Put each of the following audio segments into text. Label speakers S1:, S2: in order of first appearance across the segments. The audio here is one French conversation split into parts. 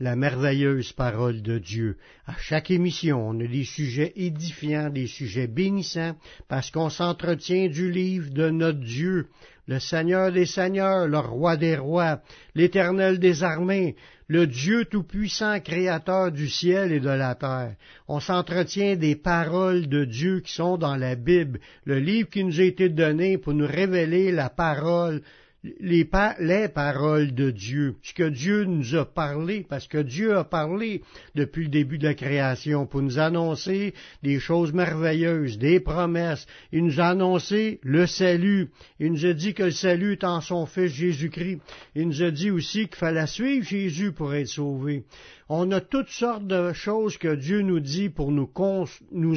S1: la merveilleuse parole de Dieu. À chaque émission, on a des sujets édifiants, des sujets bénissants, parce qu'on s'entretient du livre de notre Dieu, le Seigneur des Seigneurs, le Roi des Rois, l'Éternel des armées, le Dieu tout-puissant, créateur du ciel et de la terre. On s'entretient des paroles de Dieu qui sont dans la Bible, le livre qui nous a été donné pour nous révéler la parole les, paroles de Dieu, ce que Dieu nous a parlé, parce que Dieu a parlé depuis le début de la création pour nous annoncer des choses merveilleuses, des promesses. Il nous a annoncé le salut. Il nous a dit que le salut est en son Fils Jésus-Christ. Il nous a dit aussi qu'il fallait suivre Jésus pour être sauvé. On a toutes sortes de choses que Dieu nous dit pour nous,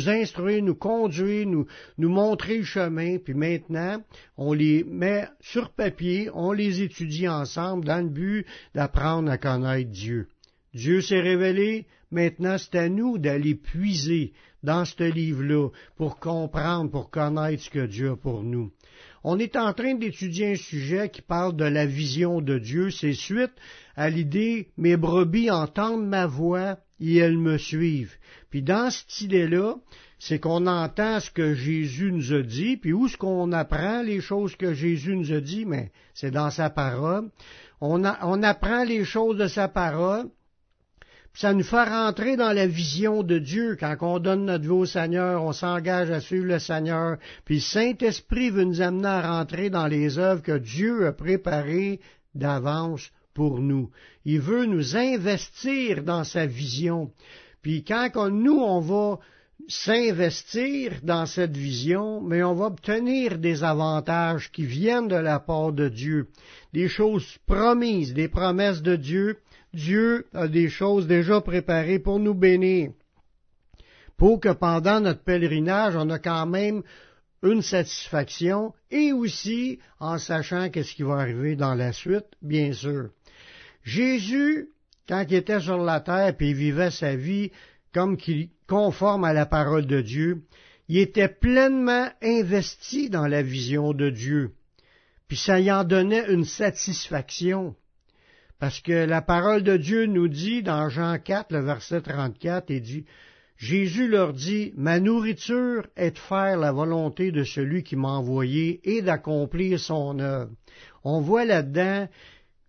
S1: instruire, nous conduire, nous, nous montrer le chemin, puis maintenant, on les met sur papier, on les étudie ensemble dans le but d'apprendre à connaître Dieu. Dieu s'est révélé, maintenant c'est à nous d'aller puiser dans ce livre-là pour comprendre, pour connaître ce que Dieu a pour nous. On est en train d'étudier un sujet qui parle de la vision de Dieu. C'est suite à l'idée mes brebis entendent ma voix et elles me suivent. Puis dans cette idée-là, c'est qu'on entend ce que Jésus nous a dit, puis où est-ce qu'on apprend les choses que Jésus nous a dit, mais c'est dans sa parole. On, on apprend les choses de sa parole, ça nous fait rentrer dans la vision de Dieu. Quand on donne notre vie au Seigneur, on s'engage à suivre le Seigneur. Puis le Saint-Esprit veut nous amener à rentrer dans les œuvres que Dieu a préparées d'avance pour nous. Il veut nous investir dans sa vision. Puis quand nous, on va s'investir dans cette vision, mais on va obtenir des avantages qui viennent de la part de Dieu, des choses promises, des promesses de Dieu Dieu a des choses déjà préparées pour nous bénir, pour que pendant notre pèlerinage, on a quand même une satisfaction et aussi en sachant qu'est-ce qui va arriver dans la suite, bien sûr. Jésus, quand il était sur la terre et il vivait sa vie comme qu'il conforme à la parole de Dieu, il était pleinement investi dans la vision de Dieu. Puis ça y en donnait une satisfaction. Parce que la parole de Dieu nous dit dans Jean 4, le verset 34, il dit, Jésus leur dit, Ma nourriture est de faire la volonté de celui qui m'a envoyé et d'accomplir son œuvre. On voit là-dedans,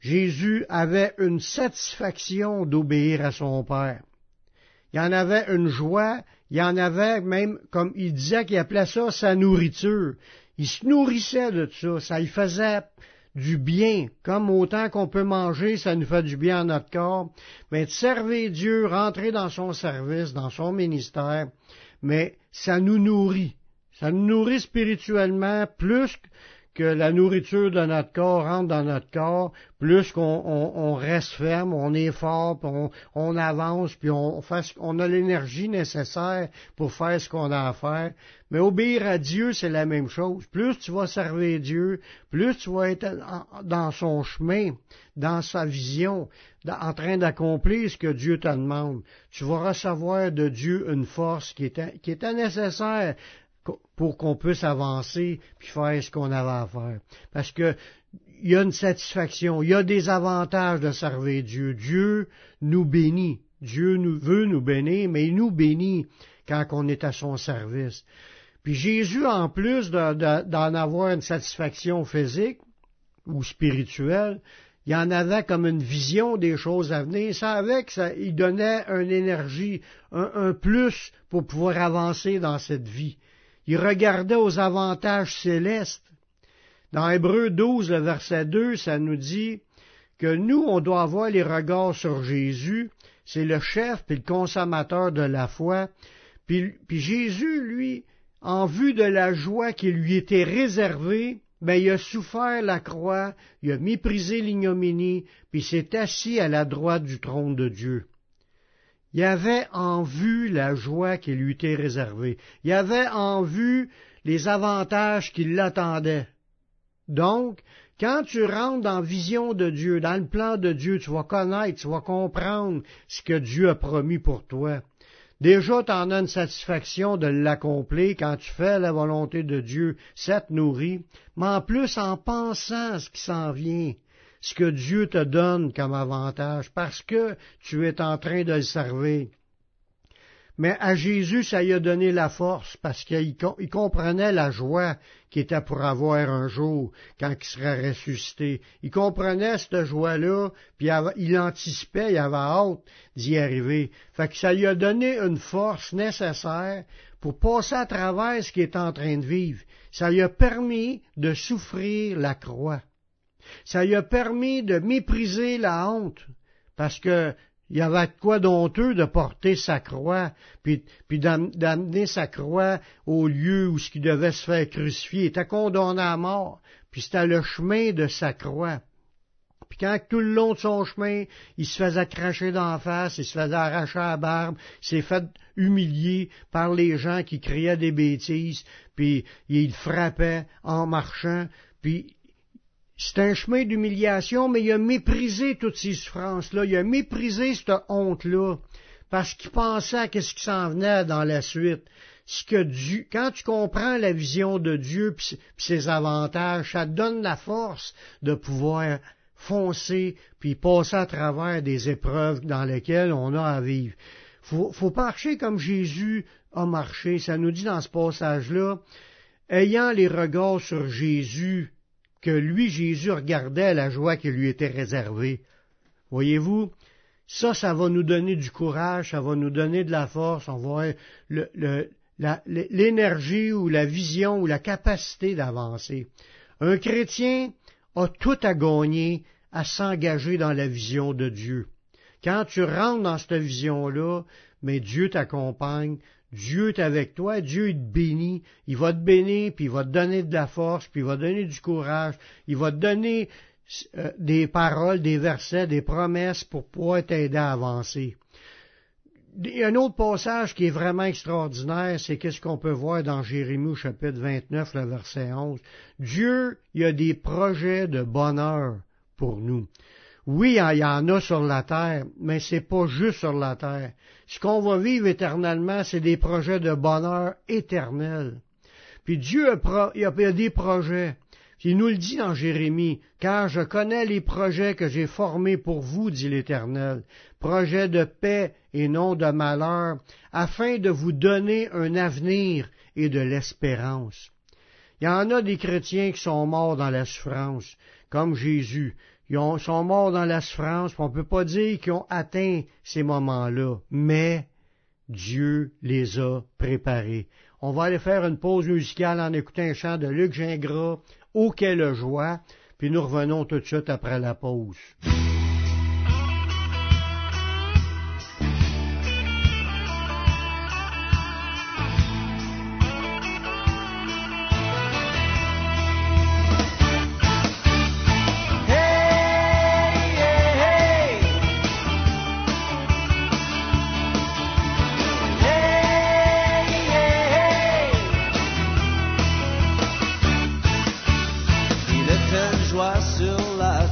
S1: Jésus avait une satisfaction d'obéir à son Père. Il en avait une joie, il en avait même, comme il disait qu'il appelait ça sa nourriture. Il se nourrissait de ça, ça lui faisait du bien, comme autant qu'on peut manger, ça nous fait du bien à notre corps, mais de servir Dieu, rentrer dans son service, dans son ministère, mais ça nous nourrit. Ça nous nourrit spirituellement plus que la nourriture de notre corps rentre dans notre corps, plus qu'on reste ferme, on est fort, on, on, avance, puis on, on a l'énergie nécessaire pour faire ce qu'on a à faire. Mais obéir à Dieu, c'est la même chose. Plus tu vas servir Dieu, plus tu vas être dans son chemin, dans sa vision, en train d'accomplir ce que Dieu te demande. Tu vas recevoir de Dieu une force qui était, qui était nécessaire pour qu'on puisse avancer puis faire ce qu'on avait à faire. Parce que il y a une satisfaction, il y a des avantages de servir Dieu. Dieu nous bénit. Dieu nous veut nous bénir, mais il nous bénit quand on est à son service. Puis Jésus, en plus d'en avoir une satisfaction physique ou spirituelle, il en avait comme une vision des choses à venir. Ça avec, ça, il donnait une énergie, un plus pour pouvoir avancer dans cette vie il regardait aux avantages célestes. Dans Hébreu 12, le verset 2, ça nous dit que nous, on doit avoir les regards sur Jésus, c'est le chef et le consommateur de la foi. Puis, puis, Jésus, lui, en vue de la joie qui lui était réservée, ben, il a souffert la croix, il a méprisé l'ignominie, puis s'est assis à la droite du trône de Dieu. Il avait en vue la joie qui lui était réservée. Il avait en vue les avantages qui l'attendaient. Donc, quand tu rentres dans vision de Dieu, dans le plan de Dieu, tu vas connaître, tu vas comprendre ce que Dieu a promis pour toi. Déjà, tu en as une satisfaction de l'accomplir quand tu fais la volonté de Dieu, ça te nourrit, mais en plus en pensant ce qui s'en vient, ce que Dieu te donne comme avantage, parce que tu es en train de le servir. Mais à Jésus, ça lui a donné la force parce qu'il comprenait la joie qui était pour avoir un jour quand il serait ressuscité. Il comprenait cette joie-là, puis il anticipait, il avait hâte d'y arriver. Fait que ça lui a donné une force nécessaire pour passer à travers ce qu'il est en train de vivre. Ça lui a permis de souffrir la croix. Ça lui a permis de mépriser la honte, parce que il y avait quoi d'honteux de porter sa croix, puis, d'amener sa croix au lieu où ce qui devait se faire crucifier. Il était condamné à mort, puis c'était le chemin de sa croix. Puis quand tout le long de son chemin, il se faisait cracher d'en face, il se faisait arracher la barbe, il s'est fait humilier par les gens qui criaient des bêtises, puis il frappait en marchant, puis c'est un chemin d'humiliation, mais il a méprisé toutes ces souffrances-là, il a méprisé cette honte-là, parce qu'il pensait à ce qui s'en venait dans la suite. Ce que Dieu, quand tu comprends la vision de Dieu et ses avantages, ça te donne la force de pouvoir foncer puis passer à travers des épreuves dans lesquelles on a à vivre. Faut, faut marcher comme Jésus a marché. Ça nous dit dans ce passage-là, ayant les regards sur Jésus, que lui, Jésus, regardait la joie qui lui était réservée. Voyez-vous, ça, ça va nous donner du courage, ça va nous donner de la force, on va l'énergie ou la vision ou la capacité d'avancer. Un chrétien a tout à gagner à s'engager dans la vision de Dieu. Quand tu rentres dans cette vision-là, mais Dieu t'accompagne, Dieu est avec toi, Dieu te bénit, il va te bénir, puis il va te donner de la force, puis il va te donner du courage, il va te donner euh, des paroles, des versets, des promesses pour pouvoir t'aider à avancer. Il y a un autre passage qui est vraiment extraordinaire, c'est qu'est-ce qu'on peut voir dans Jérémie au chapitre 29, le verset 11. Dieu, il a des projets de bonheur pour nous. Oui, il y en a sur la terre, mais c'est pas juste sur la terre. Ce qu'on va vivre éternellement, c'est des projets de bonheur éternel. Puis Dieu a, a, des projets. Il nous le dit dans Jérémie, car je connais les projets que j'ai formés pour vous, dit l'Éternel, projets de paix et non de malheur, afin de vous donner un avenir et de l'espérance. Il y en a des chrétiens qui sont morts dans la souffrance, comme Jésus. Ils sont morts dans la souffrance, on ne peut pas dire qu'ils ont atteint ces moments-là, mais Dieu les a préparés. On va aller faire une pause musicale en écoutant un chant de Luc Gingras, Ô quelle joie, puis nous revenons tout de suite après la pause.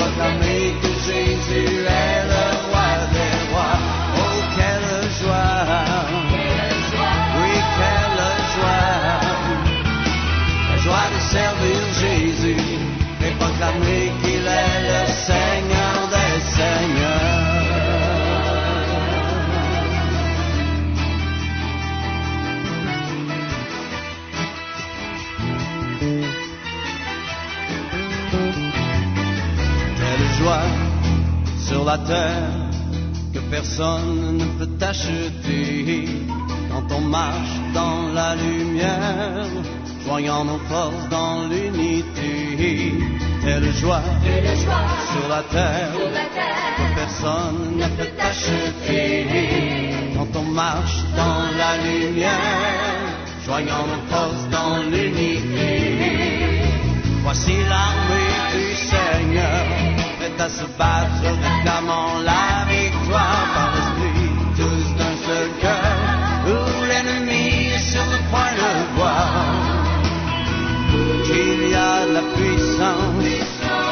S2: but I la terre que personne ne peut acheter quand on marche dans la lumière, joignant nos forces dans l'unité. Telle joie sur la terre que personne ne peut acheter quand on marche dans la lumière, joignant nos forces dans l'unité. Voici l'armée du Seigneur, à se battre, réclamant la victoire par l'esprit, tous d'un seul cœur, où l'ennemi est sur le point de voir qu'il y a la puissance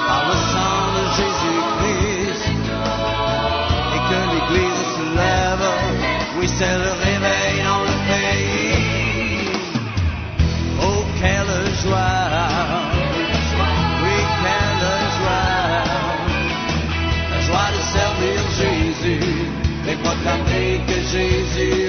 S2: par le sang de Jésus-Christ et que l'Église se lève. Oui, c'est le
S3: jeans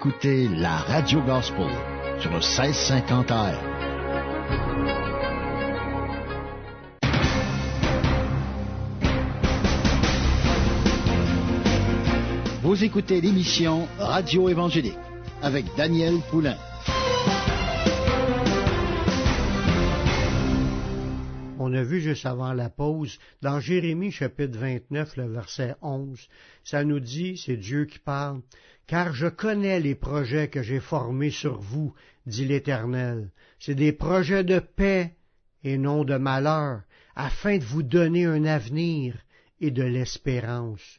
S3: écoutez la Radio Gospel sur le 1650 AM. Vous écoutez l'émission Radio Évangélique avec Daniel Poulain.
S1: On a vu juste avant la pause, dans Jérémie chapitre 29, le verset 11, ça nous dit, c'est Dieu qui parle, car je connais les projets que j'ai formés sur vous, dit l'Éternel. C'est des projets de paix et non de malheur, afin de vous donner un avenir et de l'espérance.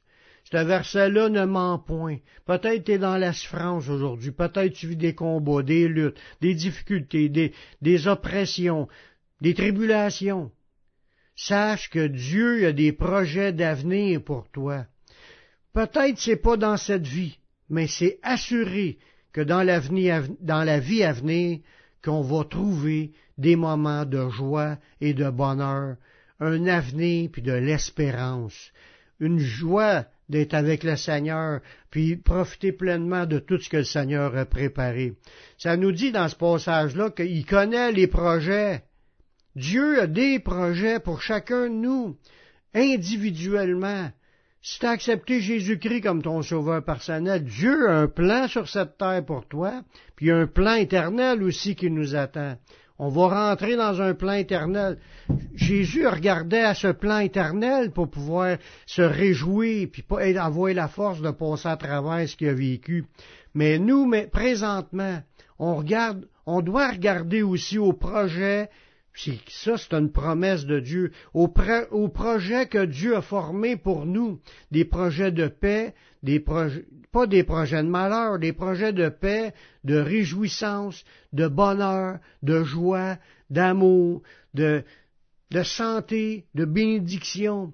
S1: Ce verset-là ne ment point. Peut-être tu es dans la souffrance aujourd'hui, peut-être tu vis des combats, des luttes, des difficultés, des, des oppressions, des tribulations. Sache que Dieu a des projets d'avenir pour toi. Peut-être c'est pas dans cette vie, mais c'est assuré que dans, l'avenir, dans la vie à venir, qu'on va trouver des moments de joie et de bonheur, un avenir puis de l'espérance, une joie d'être avec le Seigneur, puis profiter pleinement de tout ce que le Seigneur a préparé. Ça nous dit dans ce passage-là qu'il connaît les projets. Dieu a des projets pour chacun de nous, individuellement. Si tu as accepté Jésus-Christ comme ton sauveur personnel, Dieu a un plan sur cette terre pour toi, puis il y a un plan éternel aussi qui nous attend. On va rentrer dans un plan éternel. Jésus regardait à ce plan éternel pour pouvoir se réjouir, puis avoir la force de passer à travers ce qu'il a vécu. Mais nous, présentement, on regarde, on doit regarder aussi au projet ça, c'est une promesse de Dieu. Au, projet que Dieu a formé pour nous, des projets de paix, des projets, pas des projets de malheur, des projets de paix, de réjouissance, de bonheur, de joie, d'amour, de, de santé, de bénédiction.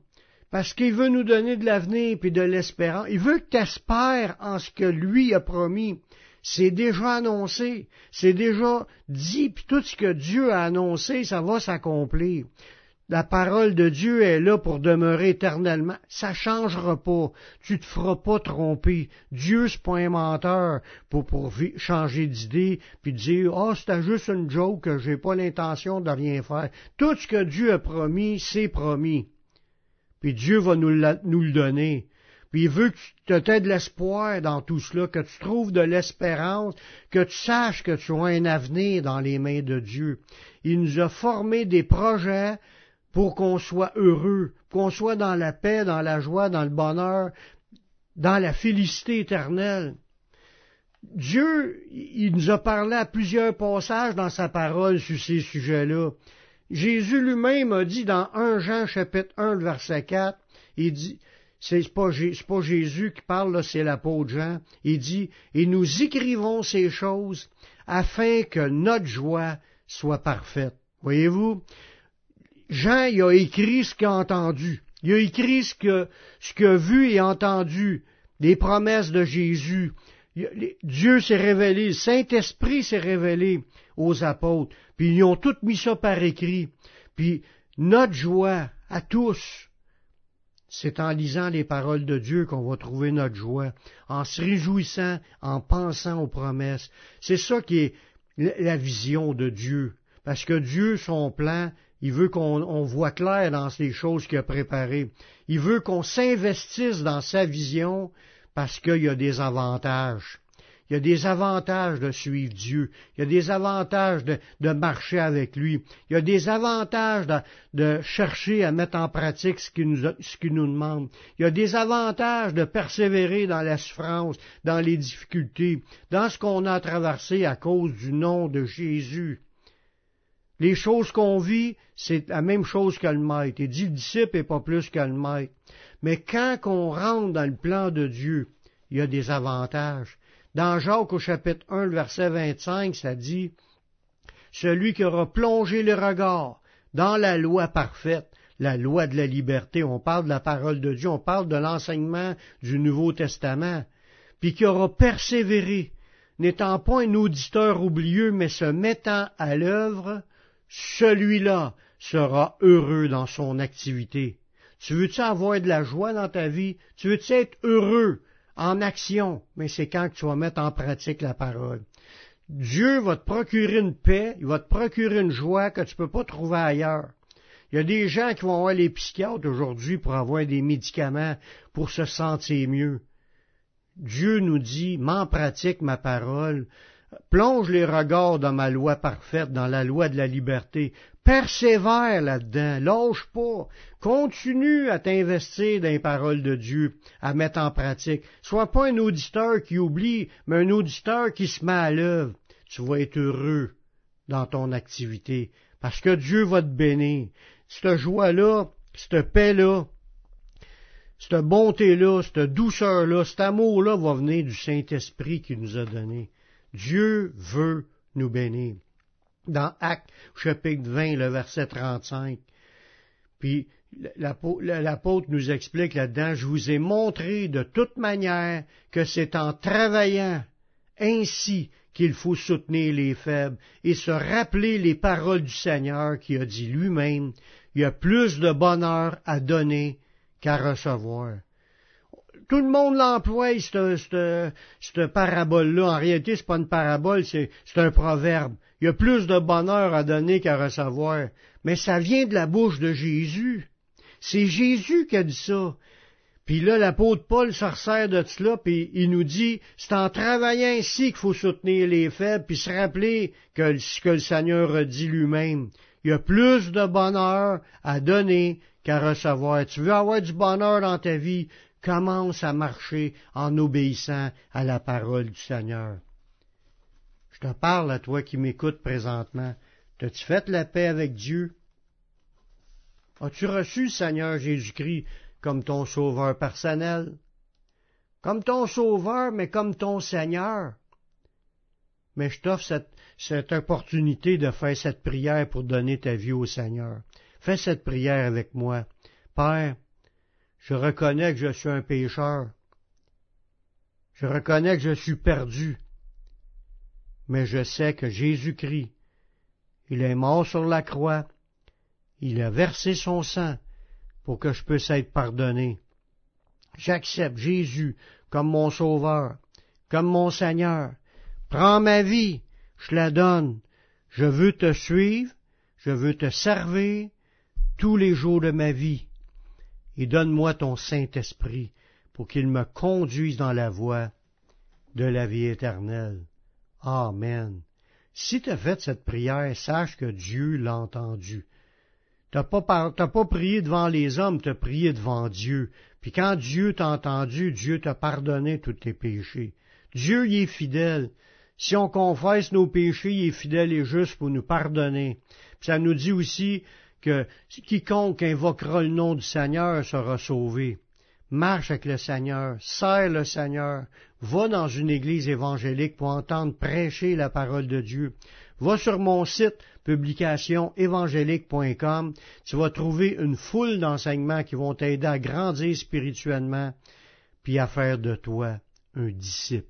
S1: Parce qu'il veut nous donner de l'avenir et de l'espérance. Il veut que tu espères en ce que lui a promis. C'est déjà annoncé, c'est déjà dit, puis tout ce que Dieu a annoncé, ça va s'accomplir. La parole de Dieu est là pour demeurer éternellement. Ça changera pas. Tu te feras pas tromper. Dieu, c'est pas un menteur pour, pour changer d'idée puis dire, oh, c'était juste une joke, j'ai pas l'intention de rien faire. Tout ce que Dieu a promis, c'est promis. Puis Dieu va nous le donner. Puis il veut que tu aies de l'espoir dans tout cela, que tu trouves de l'espérance, que tu saches que tu as un avenir dans les mains de Dieu. Il nous a formé des projets pour qu'on soit heureux, qu'on soit dans la paix, dans la joie, dans le bonheur, dans la félicité éternelle. Dieu, il nous a parlé à plusieurs passages dans sa parole sur ces sujets-là. Jésus lui-même a dit dans 1 Jean chapitre 1 verset 4, il dit, c'est pas, pas Jésus qui parle, c'est l'apôtre Jean. Il dit, et nous écrivons ces choses afin que notre joie soit parfaite. Voyez-vous? Jean, il a écrit ce qu'il a entendu. Il a écrit ce que, qu'il a vu et entendu, les promesses de Jésus. Dieu s'est révélé, le Saint-Esprit s'est révélé aux apôtres, puis ils ont tout mis ça par écrit. Puis notre joie à tous, c'est en lisant les paroles de Dieu qu'on va trouver notre joie, en se réjouissant, en pensant aux promesses. C'est ça qui est la vision de Dieu. Parce que Dieu, son plan, il veut qu'on voit clair dans les choses qu'il a préparées. Il veut qu'on s'investisse dans sa vision parce qu'il y a des avantages. Il y a des avantages de suivre Dieu. Il y a des avantages de, marcher avec lui. Il y a des avantages de, chercher à mettre en pratique ce qu'il nous, demande. Il y a des avantages de persévérer dans la souffrance, dans les difficultés, dans ce qu'on a traversé à cause du nom de Jésus. Les choses qu'on vit, c'est la même chose que le maître. Il dit le disciple n'est pas plus que le maître. Mais quand on rentre dans le plan de Dieu, il y a des avantages. Dans Jacques au chapitre 1, le verset 25, ça dit Celui qui aura plongé le regard dans la loi parfaite, la loi de la liberté, on parle de la parole de Dieu, on parle de l'enseignement du Nouveau Testament, puis qui aura persévéré, n'étant pas un auditeur oublieux, mais se mettant à l'œuvre, celui-là sera heureux dans son activité. Tu veux-tu avoir de la joie dans ta vie? Tu veux-tu être heureux? En action, mais c'est quand tu vas mettre en pratique la parole. Dieu va te procurer une paix, il va te procurer une joie que tu ne peux pas trouver ailleurs. Il y a des gens qui vont voir les psychiatres aujourd'hui pour avoir des médicaments pour se sentir mieux. Dieu nous dit, m'en pratique ma parole, plonge les regards dans ma loi parfaite, dans la loi de la liberté, persévère là-dedans, lâche pas, continue à t'investir dans les paroles de Dieu, à mettre en pratique. Sois pas un auditeur qui oublie, mais un auditeur qui se met à l'œuvre. Tu vas être heureux dans ton activité, parce que Dieu va te bénir. Cette joie-là, cette paix-là, cette bonté-là, cette douceur-là, cet amour-là va venir du Saint-Esprit qui nous a donné. Dieu veut nous bénir dans Actes chapitre 20, le verset 35. Puis l'apôtre nous explique là-dedans, je vous ai montré de toute manière que c'est en travaillant ainsi qu'il faut soutenir les faibles et se rappeler les paroles du Seigneur qui a dit lui-même, il y a plus de bonheur à donner qu'à recevoir. Tout le monde l'emploie, cette, parabole-là. En réalité, c'est pas une parabole, c'est un proverbe. Il y a plus de bonheur à donner qu'à recevoir. Mais ça vient de la bouche de Jésus. C'est Jésus qui a dit ça. Puis là, l'apôtre Paul se resserre de cela, puis il nous dit, c'est en travaillant ainsi qu'il faut soutenir les faibles, puis se rappeler que ce que le Seigneur a dit lui-même. Il y a plus de bonheur à donner qu'à recevoir. Tu veux avoir du bonheur dans ta vie, commence à marcher en obéissant à la parole du Seigneur. Je te parle à toi qui m'écoutes présentement. T'as-tu fait la paix avec Dieu? As-tu reçu le Seigneur Jésus-Christ comme ton sauveur personnel? Comme ton sauveur, mais comme ton Seigneur? Mais je t'offre cette, cette opportunité de faire cette prière pour donner ta vie au Seigneur. Fais cette prière avec moi. Père, je reconnais que je suis un pécheur. Je reconnais que je suis perdu. Mais je sais que Jésus-Christ, il est mort sur la croix, il a versé son sang pour que je puisse être pardonné. J'accepte Jésus comme mon sauveur, comme mon Seigneur. Prends ma vie, je la donne. Je veux te suivre, je veux te servir tous les jours de ma vie. Et donne-moi ton Saint-Esprit pour qu'il me conduise dans la voie de la vie éternelle. Amen. Si tu as fait cette prière, sache que Dieu l'a entendu. T'as pas, pas prié devant les hommes, t'as prié devant Dieu. Puis quand Dieu t'a entendu, Dieu t'a pardonné tous tes péchés. Dieu y est fidèle. Si on confesse nos péchés, il est fidèle et juste pour nous pardonner. Puis ça nous dit aussi que quiconque invoquera le nom du Seigneur sera sauvé. Marche avec le Seigneur, serre le Seigneur, va dans une église évangélique pour entendre prêcher la parole de Dieu. Va sur mon site publicationévangélique.com, tu vas trouver une foule d'enseignements qui vont t'aider à grandir spirituellement, puis à faire de toi un disciple.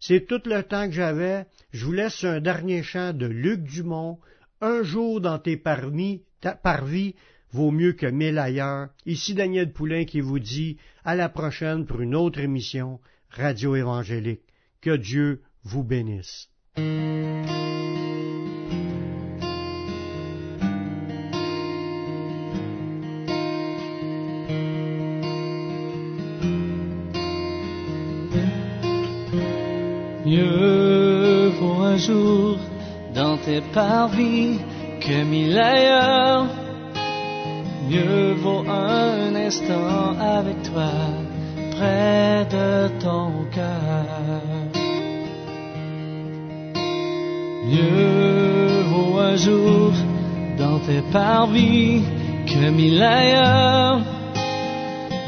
S1: C'est tout le temps que j'avais. Je vous laisse un dernier chant de Luc Dumont, Un jour dans tes parvis, parvis vaut mieux que mille ailleurs. Ici Daniel Poulain qui vous dit à la prochaine pour une autre émission Radio Évangélique. Que Dieu vous bénisse.
S4: Mieux vaut un jour dans tes parvis que mille ailleurs. Mieux vaut un instant avec toi près de ton cœur. Mieux vaut un jour dans tes parvis que mille ailleurs.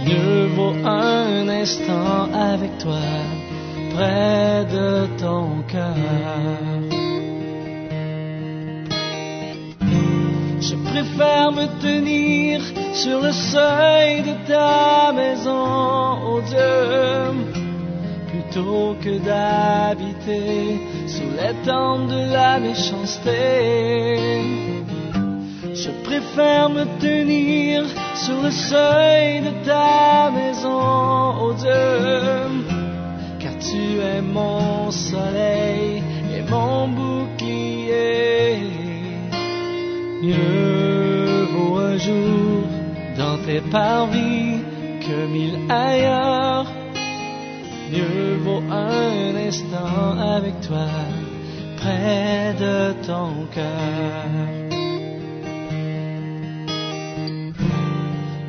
S4: Mieux vaut un instant avec toi près de ton cœur. Préfère me tenir sur le seuil de ta maison, oh Dieu, plutôt que d'habiter sous les tentes de la méchanceté. Je préfère me tenir sur le seuil de ta maison, oh Dieu, car tu es mon soleil et mon Mieux vaut un jour dans tes parvis que mille ailleurs. Mieux vaut un instant avec toi près de ton cœur.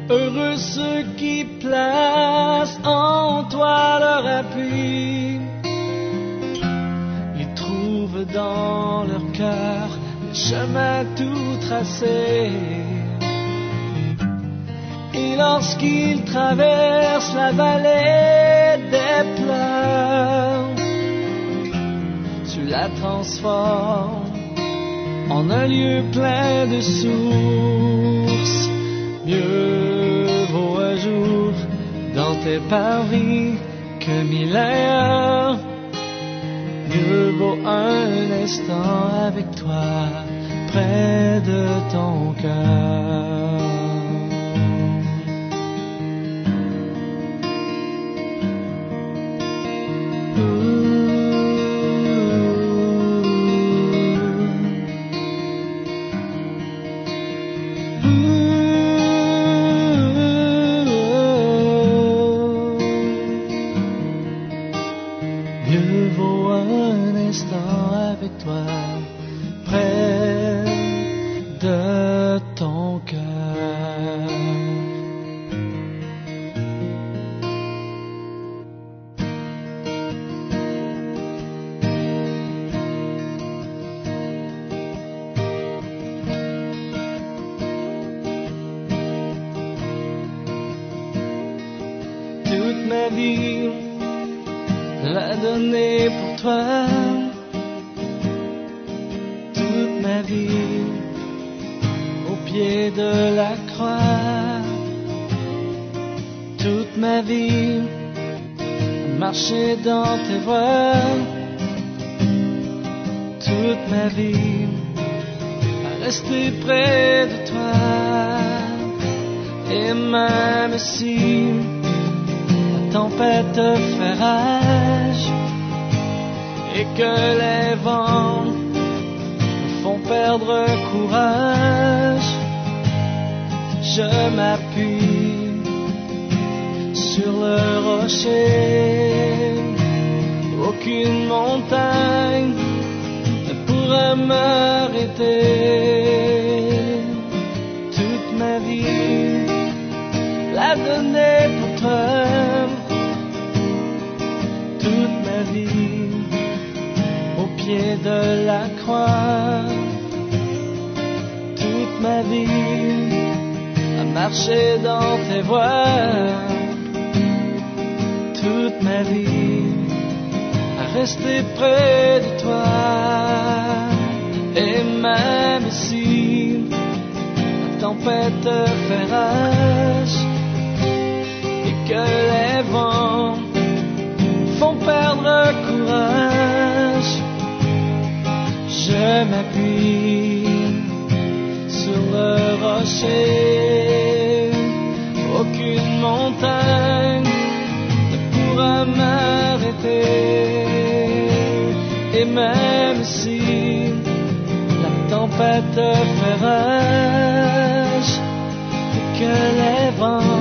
S4: Heureux ceux qui placent en toi leur appui. Ils trouvent dans leur cœur chemin tout tracé. Et lorsqu'ils traversent la vallée des pleurs, tu la transformes en un lieu plein de sources. Mieux vaut un jour dans tes parvis que mille ailleurs. Mieux vaut un instant avec toi près de ton cœur. Ma vie, marcher dans tes voies. Toute ma vie, à rester près de toi. Et même si la tempête fait rage et que les vents me font perdre courage, je m'appuie rocher. Aucune montagne ne pourra m'arrêter. Toute ma vie, la donner pour toi. Toute ma vie, au pied de la croix. Toute ma vie, à marcher dans tes voies. Toute ma vie, à rester près de toi. Et même si la tempête fait et que les vents font perdre courage, je m'appuie sur le rocher. Même si la tempête fait rage et que les vents